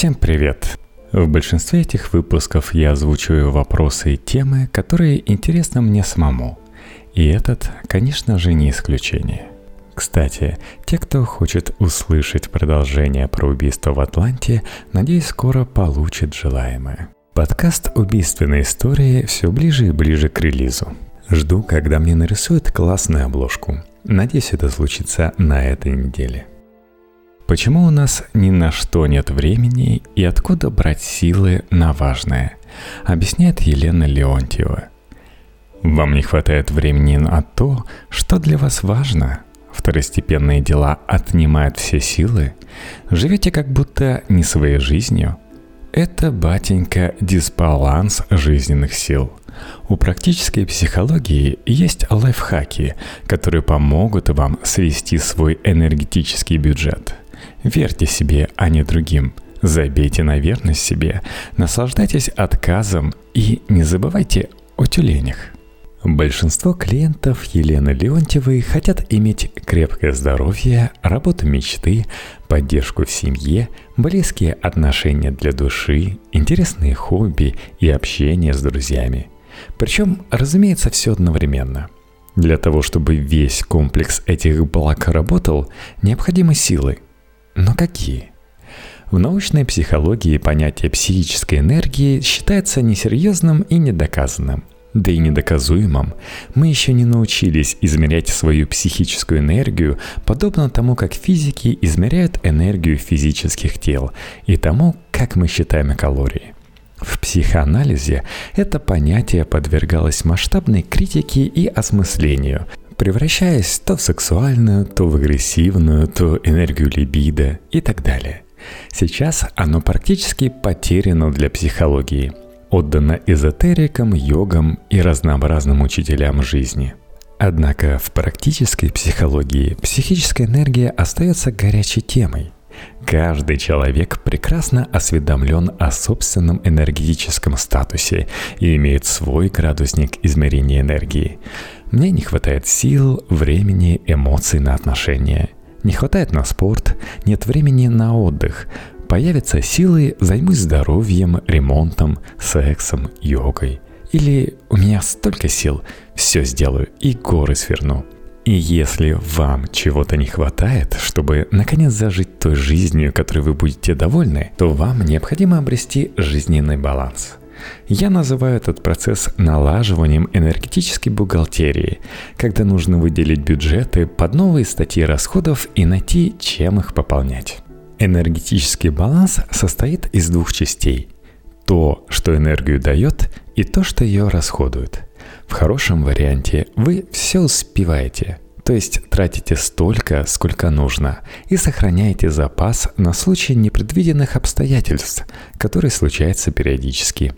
Всем привет! В большинстве этих выпусков я озвучиваю вопросы и темы, которые интересны мне самому. И этот, конечно же, не исключение. Кстати, те, кто хочет услышать продолжение про убийство в Атланте, надеюсь, скоро получит желаемое. Подкаст «Убийственные истории» все ближе и ближе к релизу. Жду, когда мне нарисуют классную обложку. Надеюсь, это случится на этой неделе. Почему у нас ни на что нет времени и откуда брать силы на важное, объясняет Елена Леонтьева. Вам не хватает времени на то, что для вас важно. Второстепенные дела отнимают все силы. Живете как будто не своей жизнью. Это, батенька, дисбаланс жизненных сил – у практической психологии есть лайфхаки, которые помогут вам свести свой энергетический бюджет. Верьте себе, а не другим. Забейте на верность себе, наслаждайтесь отказом и не забывайте о тюленях. Большинство клиентов Елены Леонтьевой хотят иметь крепкое здоровье, работу мечты, поддержку в семье, близкие отношения для души, интересные хобби и общение с друзьями – причем, разумеется, все одновременно. Для того, чтобы весь комплекс этих благ работал, необходимы силы. Но какие? В научной психологии понятие психической энергии считается несерьезным и недоказанным. Да и недоказуемым. Мы еще не научились измерять свою психическую энергию, подобно тому, как физики измеряют энергию физических тел и тому, как мы считаем калории – в психоанализе это понятие подвергалось масштабной критике и осмыслению, превращаясь то в сексуальную, то в агрессивную, то энергию либидо и так далее. Сейчас оно практически потеряно для психологии, отдано эзотерикам, йогам и разнообразным учителям жизни. Однако в практической психологии психическая энергия остается горячей темой – Каждый человек прекрасно осведомлен о собственном энергетическом статусе и имеет свой градусник измерения энергии. Мне не хватает сил, времени, эмоций на отношения. Не хватает на спорт, нет времени на отдых. Появятся силы, займусь здоровьем, ремонтом, сексом, йогой. Или у меня столько сил, все сделаю и горы сверну – и если вам чего-то не хватает, чтобы наконец зажить той жизнью, которой вы будете довольны, то вам необходимо обрести жизненный баланс. Я называю этот процесс налаживанием энергетической бухгалтерии, когда нужно выделить бюджеты под новые статьи расходов и найти, чем их пополнять. Энергетический баланс состоит из двух частей. То, что энергию дает, и то, что ее расходует – в хорошем варианте вы все успеваете, то есть тратите столько, сколько нужно, и сохраняете запас на случай непредвиденных обстоятельств, которые случаются периодически.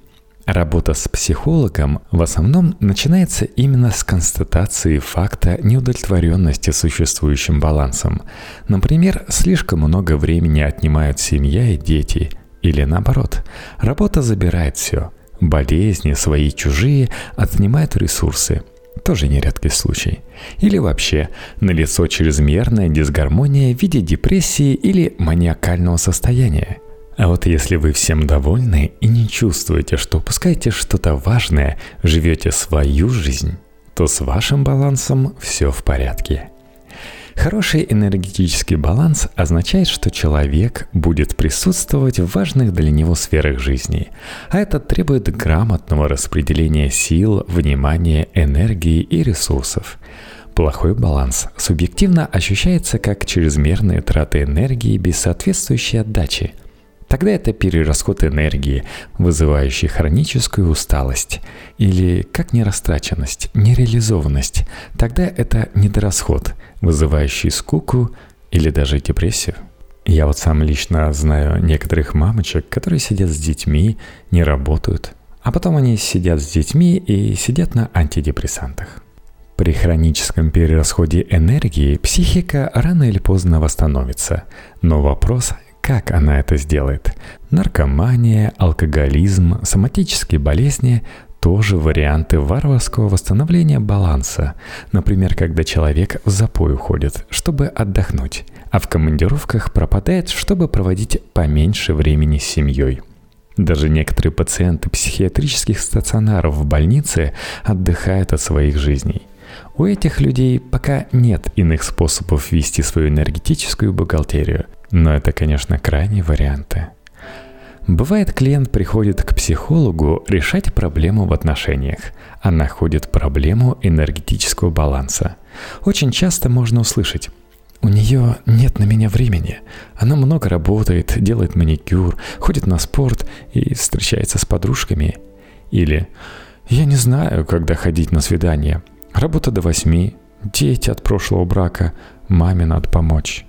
Работа с психологом в основном начинается именно с констатации факта неудовлетворенности существующим балансом. Например, слишком много времени отнимают семья и дети, или наоборот, работа забирает все – болезни, свои чужие отнимают ресурсы. Тоже нередкий случай. Или вообще налицо чрезмерная дисгармония в виде депрессии или маниакального состояния. А вот если вы всем довольны и не чувствуете, что упускаете что-то важное, живете свою жизнь, то с вашим балансом все в порядке. Хороший энергетический баланс означает, что человек будет присутствовать в важных для него сферах жизни, а это требует грамотного распределения сил, внимания, энергии и ресурсов. Плохой баланс субъективно ощущается как чрезмерные траты энергии без соответствующей отдачи – Тогда это перерасход энергии, вызывающий хроническую усталость. Или как нерастраченность, нереализованность. Тогда это недорасход, вызывающий скуку или даже депрессию. Я вот сам лично знаю некоторых мамочек, которые сидят с детьми, не работают, а потом они сидят с детьми и сидят на антидепрессантах. При хроническом перерасходе энергии психика рано или поздно восстановится, но вопрос, как она это сделает? Наркомания, алкоголизм, соматические болезни – тоже варианты варварского восстановления баланса. Например, когда человек в запой уходит, чтобы отдохнуть, а в командировках пропадает, чтобы проводить поменьше времени с семьей. Даже некоторые пациенты психиатрических стационаров в больнице отдыхают от своих жизней. У этих людей пока нет иных способов вести свою энергетическую бухгалтерию, но это, конечно, крайние варианты. Бывает, клиент приходит к психологу решать проблему в отношениях, а находит проблему энергетического баланса. Очень часто можно услышать у нее нет на меня времени. Она много работает, делает маникюр, ходит на спорт и встречается с подружками. Или «Я не знаю, когда ходить на свидание. Работа до восьми, дети от прошлого брака, маме надо помочь».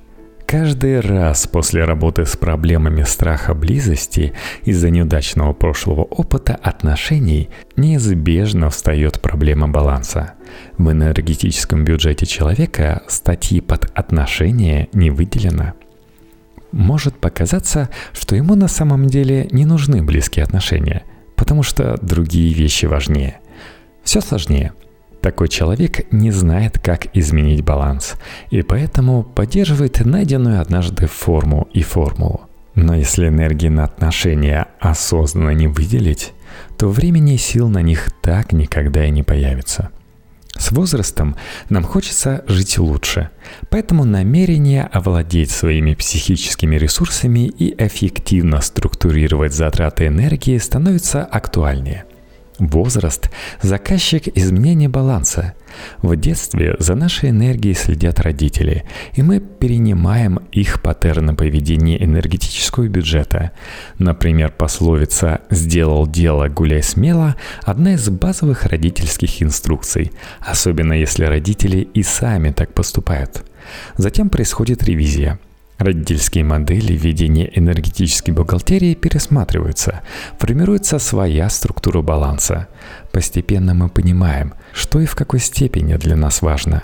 Каждый раз после работы с проблемами страха близости из-за неудачного прошлого опыта отношений неизбежно встает проблема баланса. В энергетическом бюджете человека статьи под отношения не выделено. Может показаться, что ему на самом деле не нужны близкие отношения, потому что другие вещи важнее. Все сложнее – такой человек не знает, как изменить баланс, и поэтому поддерживает найденную однажды форму и формулу. Но если энергии на отношения осознанно не выделить, то времени и сил на них так никогда и не появится. С возрастом нам хочется жить лучше, поэтому намерение овладеть своими психическими ресурсами и эффективно структурировать затраты энергии становится актуальнее – Возраст – заказчик изменения баланса. В детстве за нашей энергией следят родители, и мы перенимаем их паттерны поведения энергетического бюджета. Например, пословица «сделал дело, гуляй смело» – одна из базовых родительских инструкций, особенно если родители и сами так поступают. Затем происходит ревизия – Родительские модели ведения энергетической бухгалтерии пересматриваются, формируется своя структура баланса. Постепенно мы понимаем, что и в какой степени для нас важно.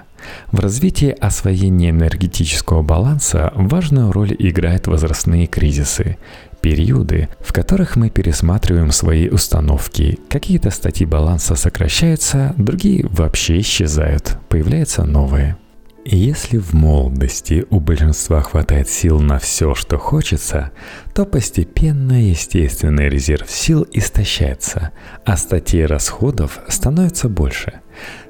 В развитии освоения энергетического баланса важную роль играют возрастные кризисы, периоды, в которых мы пересматриваем свои установки. Какие-то статьи баланса сокращаются, другие вообще исчезают, появляются новые. Если в молодости у большинства хватает сил на все, что хочется, то постепенно естественный резерв сил истощается, а статей расходов становится больше.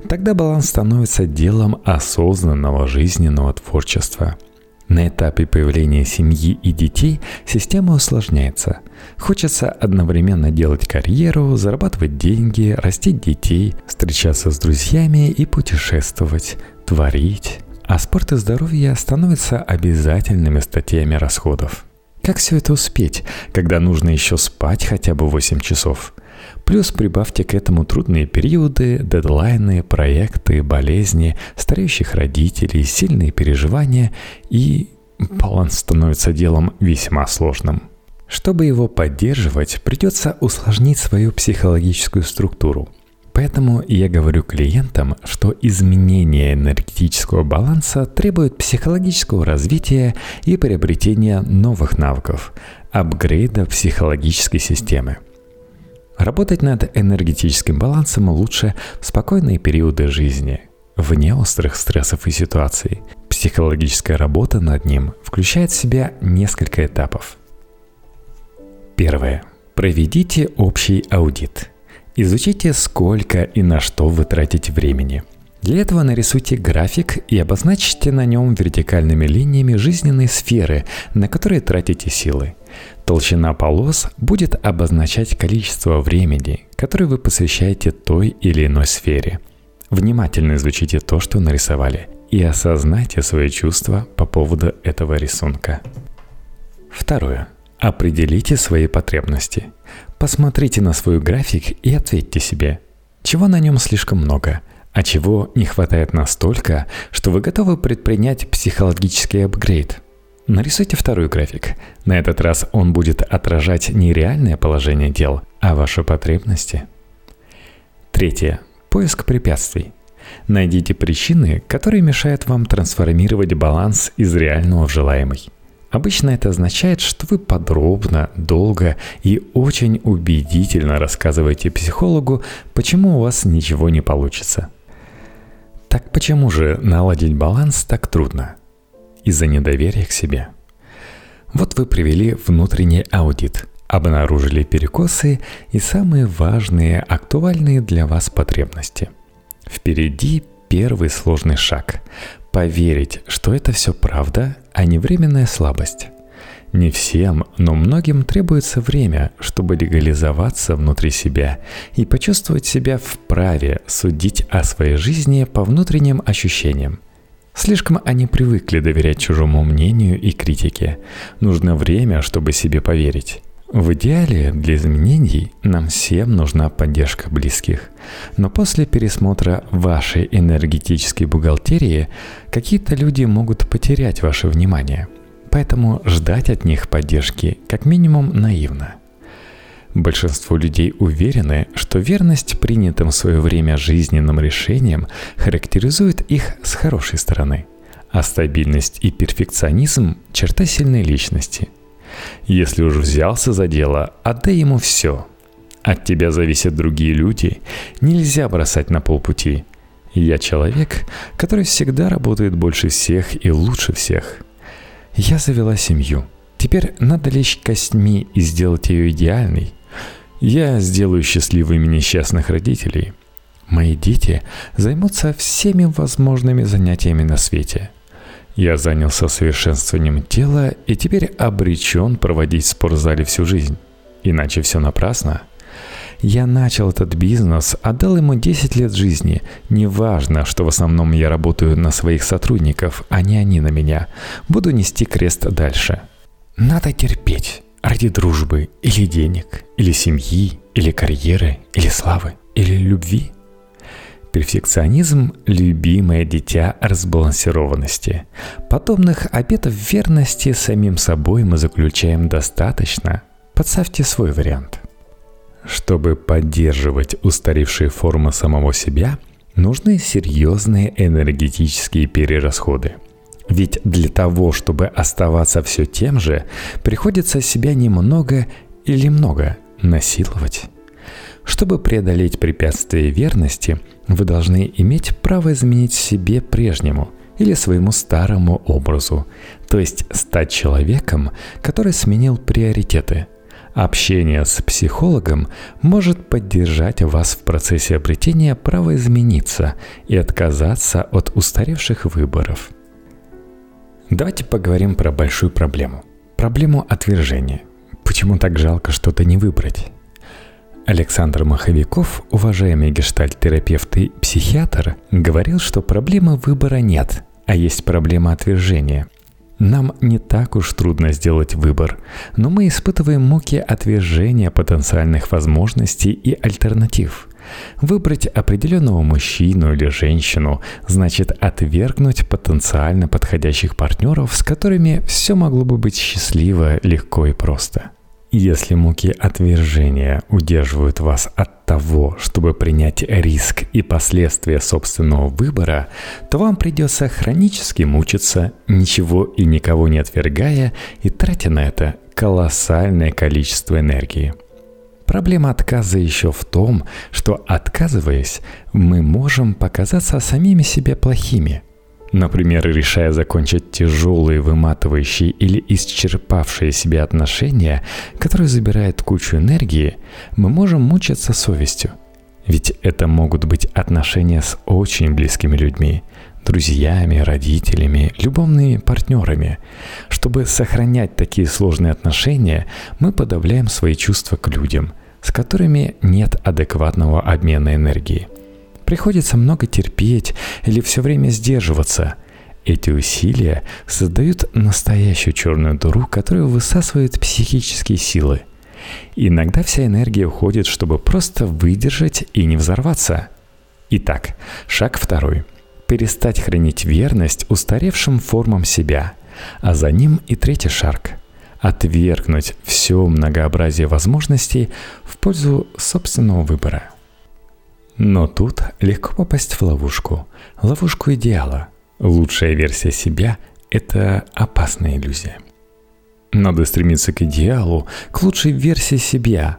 Тогда баланс становится делом осознанного жизненного творчества – на этапе появления семьи и детей система усложняется. Хочется одновременно делать карьеру, зарабатывать деньги, растить детей, встречаться с друзьями и путешествовать, творить. А спорт и здоровье становятся обязательными статьями расходов. Как все это успеть, когда нужно еще спать хотя бы 8 часов? Плюс прибавьте к этому трудные периоды, дедлайны, проекты, болезни, стареющих родителей, сильные переживания и баланс становится делом весьма сложным. Чтобы его поддерживать, придется усложнить свою психологическую структуру. Поэтому я говорю клиентам, что изменение энергетического баланса требует психологического развития и приобретения новых навыков, апгрейда психологической системы – Работать над энергетическим балансом лучше в спокойные периоды жизни, вне острых стрессов и ситуаций. Психологическая работа над ним включает в себя несколько этапов. Первое. Проведите общий аудит. Изучите, сколько и на что вы тратите времени. Для этого нарисуйте график и обозначьте на нем вертикальными линиями жизненные сферы, на которые тратите силы. Толщина полос будет обозначать количество времени, которое вы посвящаете той или иной сфере. Внимательно изучите то, что нарисовали, и осознайте свои чувства по поводу этого рисунка. Второе. Определите свои потребности. Посмотрите на свой график и ответьте себе, чего на нем слишком много, а чего не хватает настолько, что вы готовы предпринять психологический апгрейд – Нарисуйте второй график. На этот раз он будет отражать не реальное положение дел, а ваши потребности. Третье. Поиск препятствий. Найдите причины, которые мешают вам трансформировать баланс из реального в желаемый. Обычно это означает, что вы подробно, долго и очень убедительно рассказываете психологу, почему у вас ничего не получится. Так почему же наладить баланс так трудно? Из-за недоверия к себе. Вот вы привели внутренний аудит, обнаружили перекосы и самые важные, актуальные для вас потребности. Впереди первый сложный шаг – поверить, что это все правда, а не временная слабость. Не всем, но многим требуется время, чтобы легализоваться внутри себя и почувствовать себя вправе судить о своей жизни по внутренним ощущениям. Слишком они привыкли доверять чужому мнению и критике. Нужно время, чтобы себе поверить. В идеале для изменений нам всем нужна поддержка близких. Но после пересмотра вашей энергетической бухгалтерии какие-то люди могут потерять ваше внимание. Поэтому ждать от них поддержки как минимум наивно. Большинство людей уверены, что верность принятым в свое время жизненным решениям характеризует их с хорошей стороны, а стабильность и перфекционизм – черта сильной личности – если уж взялся за дело, отдай ему все. От тебя зависят другие люди, нельзя бросать на полпути. Я человек, который всегда работает больше всех и лучше всех. Я завела семью. Теперь надо лечь костьми и сделать ее идеальной. Я сделаю счастливыми несчастных родителей. Мои дети займутся всеми возможными занятиями на свете – я занялся совершенствованием тела и теперь обречен проводить в спортзале всю жизнь. Иначе все напрасно. Я начал этот бизнес, отдал ему 10 лет жизни. Неважно, что в основном я работаю на своих сотрудников, а не они на меня. Буду нести крест дальше. Надо терпеть. Ради дружбы, или денег, или семьи, или карьеры, или славы, или любви – Перфекционизм – любимое дитя разбалансированности. Подобных обетов верности самим собой мы заключаем достаточно. Подставьте свой вариант. Чтобы поддерживать устаревшие формы самого себя, нужны серьезные энергетические перерасходы. Ведь для того, чтобы оставаться все тем же, приходится себя немного или много насиловать. Чтобы преодолеть препятствие верности, вы должны иметь право изменить себе прежнему или своему старому образу, то есть стать человеком, который сменил приоритеты. Общение с психологом может поддержать вас в процессе обретения права измениться и отказаться от устаревших выборов. Давайте поговорим про большую проблему. Проблему отвержения. Почему так жалко что-то не выбрать? Александр Маховиков, уважаемый гештальт-терапевт и психиатр, говорил, что проблемы выбора нет, а есть проблема отвержения. Нам не так уж трудно сделать выбор, но мы испытываем муки отвержения потенциальных возможностей и альтернатив. Выбрать определенного мужчину или женщину значит отвергнуть потенциально подходящих партнеров, с которыми все могло бы быть счастливо, легко и просто – если муки отвержения удерживают вас от того, чтобы принять риск и последствия собственного выбора, то вам придется хронически мучиться, ничего и никого не отвергая и тратя на это колоссальное количество энергии. Проблема отказа еще в том, что отказываясь, мы можем показаться самими себе плохими – Например, решая закончить тяжелые, выматывающие или исчерпавшие себя отношения, которые забирают кучу энергии, мы можем мучиться совестью. Ведь это могут быть отношения с очень близкими людьми, друзьями, родителями, любовными партнерами. Чтобы сохранять такие сложные отношения, мы подавляем свои чувства к людям, с которыми нет адекватного обмена энергии – Приходится много терпеть или все время сдерживаться. Эти усилия создают настоящую черную дыру, которая высасывает психические силы. Иногда вся энергия уходит, чтобы просто выдержать и не взорваться. Итак, шаг второй. Перестать хранить верность устаревшим формам себя, а за ним и третий шаг – отвергнуть все многообразие возможностей в пользу собственного выбора – но тут легко попасть в ловушку. Ловушку идеала. Лучшая версия себя – это опасная иллюзия. Надо стремиться к идеалу, к лучшей версии себя.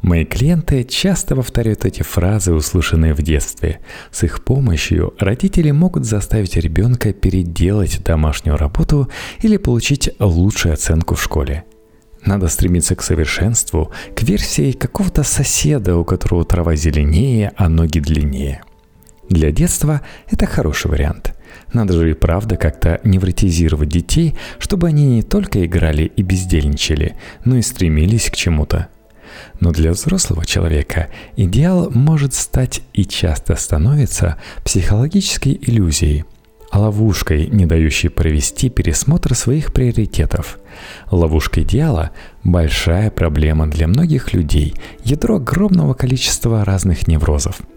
Мои клиенты часто повторяют эти фразы, услышанные в детстве. С их помощью родители могут заставить ребенка переделать домашнюю работу или получить лучшую оценку в школе. Надо стремиться к совершенству, к версии какого-то соседа, у которого трава зеленее, а ноги длиннее. Для детства это хороший вариант. Надо же и правда как-то невротизировать детей, чтобы они не только играли и бездельничали, но и стремились к чему-то. Но для взрослого человека идеал может стать и часто становится психологической иллюзией, ловушкой, не дающей провести пересмотр своих приоритетов. Ловушка идеала – большая проблема для многих людей, ядро огромного количества разных неврозов –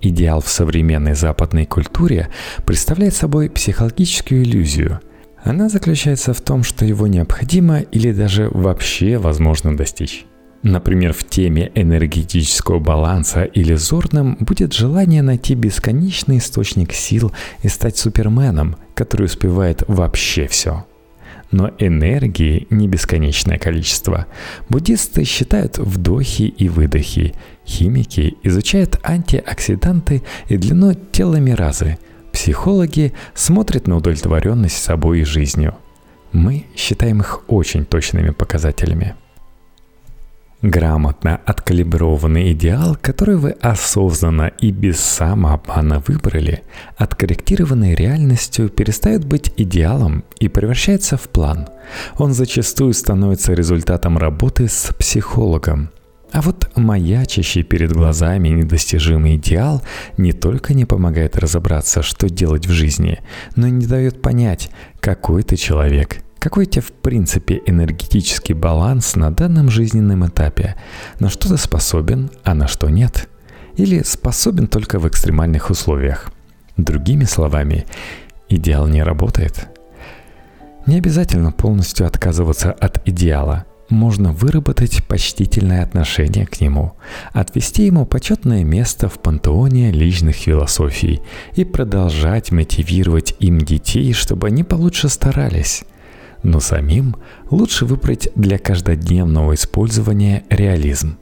Идеал в современной западной культуре представляет собой психологическую иллюзию. Она заключается в том, что его необходимо или даже вообще возможно достичь. Например, в теме энергетического баланса иллюзорным будет желание найти бесконечный источник сил и стать суперменом, который успевает вообще все – но энергии не бесконечное количество. Буддисты считают вдохи и выдохи. Химики изучают антиоксиданты и длину теломеразы. Психологи смотрят на удовлетворенность собой и жизнью. Мы считаем их очень точными показателями. Грамотно откалиброванный идеал, который вы осознанно и без самообмана выбрали, откорректированный реальностью перестает быть идеалом и превращается в план. Он зачастую становится результатом работы с психологом. А вот маячащий перед глазами недостижимый идеал не только не помогает разобраться, что делать в жизни, но и не дает понять, какой ты человек – какой у тебя в принципе энергетический баланс на данном жизненном этапе? На что ты способен, а на что нет? Или способен только в экстремальных условиях? Другими словами, идеал не работает. Не обязательно полностью отказываться от идеала. Можно выработать почтительное отношение к нему, отвести ему почетное место в пантеоне личных философий и продолжать мотивировать им детей, чтобы они получше старались но самим лучше выбрать для каждодневного использования реализм.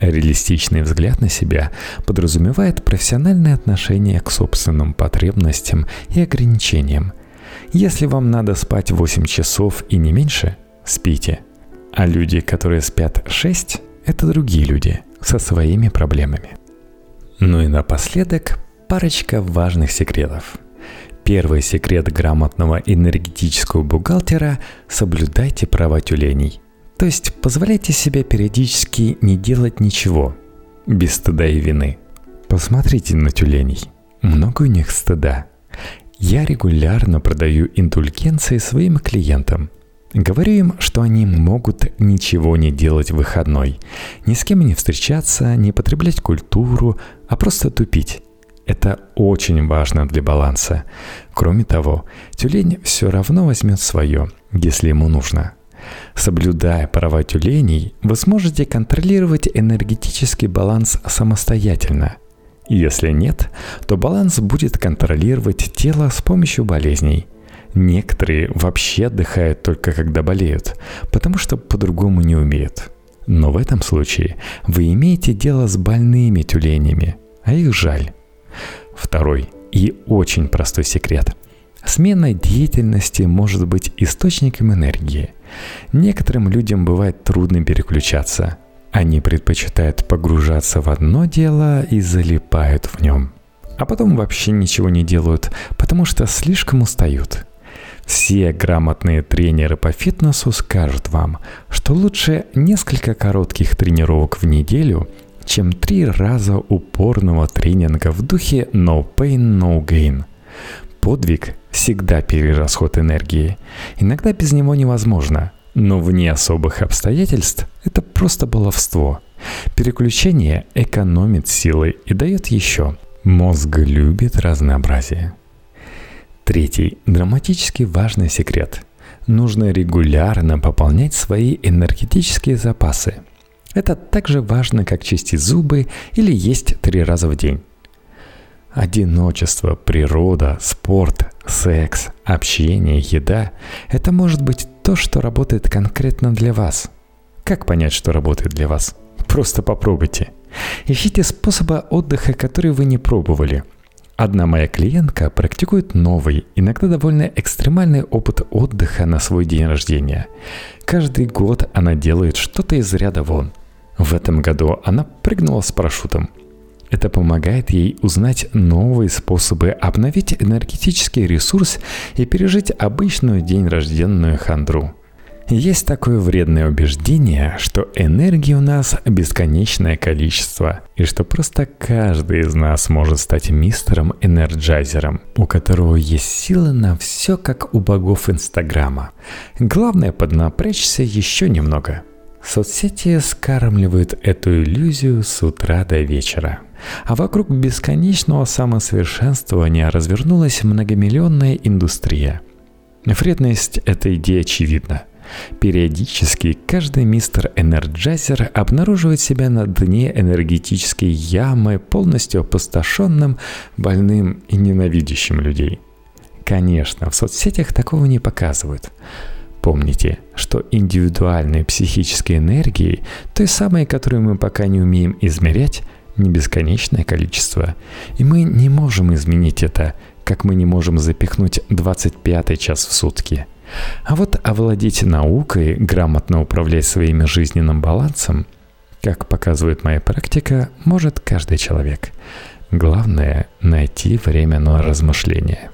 Реалистичный взгляд на себя подразумевает профессиональное отношение к собственным потребностям и ограничениям. Если вам надо спать 8 часов и не меньше, спите. А люди, которые спят 6, это другие люди со своими проблемами. Ну и напоследок парочка важных секретов – Первый секрет грамотного энергетического бухгалтера – соблюдайте права тюленей. То есть позволяйте себе периодически не делать ничего, без стыда и вины. Посмотрите на тюленей. Много у них стыда. Я регулярно продаю индульгенции своим клиентам. Говорю им, что они могут ничего не делать в выходной, ни с кем не встречаться, не потреблять культуру, а просто тупить. Это очень важно для баланса. Кроме того, тюлень все равно возьмет свое, если ему нужно. Соблюдая права тюленей, вы сможете контролировать энергетический баланс самостоятельно. Если нет, то баланс будет контролировать тело с помощью болезней. Некоторые вообще отдыхают только когда болеют, потому что по-другому не умеют. Но в этом случае вы имеете дело с больными тюленями, а их жаль. Второй и очень простой секрет. Смена деятельности может быть источником энергии. Некоторым людям бывает трудно переключаться. Они предпочитают погружаться в одно дело и залипают в нем. А потом вообще ничего не делают, потому что слишком устают. Все грамотные тренеры по фитнесу скажут вам, что лучше несколько коротких тренировок в неделю – чем три раза упорного тренинга в духе no pain, no gain. Подвиг всегда перерасход энергии. Иногда без него невозможно, но вне особых обстоятельств это просто баловство. Переключение экономит силы и дает еще. Мозг любит разнообразие. Третий, драматически важный секрет. Нужно регулярно пополнять свои энергетические запасы – это так же важно, как чистить зубы или есть три раза в день. Одиночество, природа, спорт, секс, общение, еда – это может быть то, что работает конкретно для вас. Как понять, что работает для вас? Просто попробуйте. Ищите способы отдыха, которые вы не пробовали. Одна моя клиентка практикует новый, иногда довольно экстремальный опыт отдыха на свой день рождения. Каждый год она делает что-то из ряда вон. В этом году она прыгнула с парашютом – это помогает ей узнать новые способы обновить энергетический ресурс и пережить обычную день рожденную хандру. Есть такое вредное убеждение, что энергии у нас бесконечное количество, и что просто каждый из нас может стать мистером-энерджайзером, у которого есть силы на все, как у богов Инстаграма. Главное поднапрячься еще немного. Соцсети скармливают эту иллюзию с утра до вечера – а вокруг бесконечного самосовершенствования развернулась многомиллионная индустрия. Вредность этой идеи очевидна. Периодически каждый мистер Энерджайзер обнаруживает себя на дне энергетической ямы, полностью опустошенным, больным и ненавидящим людей. Конечно, в соцсетях такого не показывают. Помните, что индивидуальной психической энергией, той самой, которую мы пока не умеем измерять, не бесконечное количество, и мы не можем изменить это, как мы не можем запихнуть 25 час в сутки. А вот овладеть наукой, грамотно управлять своим жизненным балансом, как показывает моя практика, может каждый человек. Главное – найти время на размышления –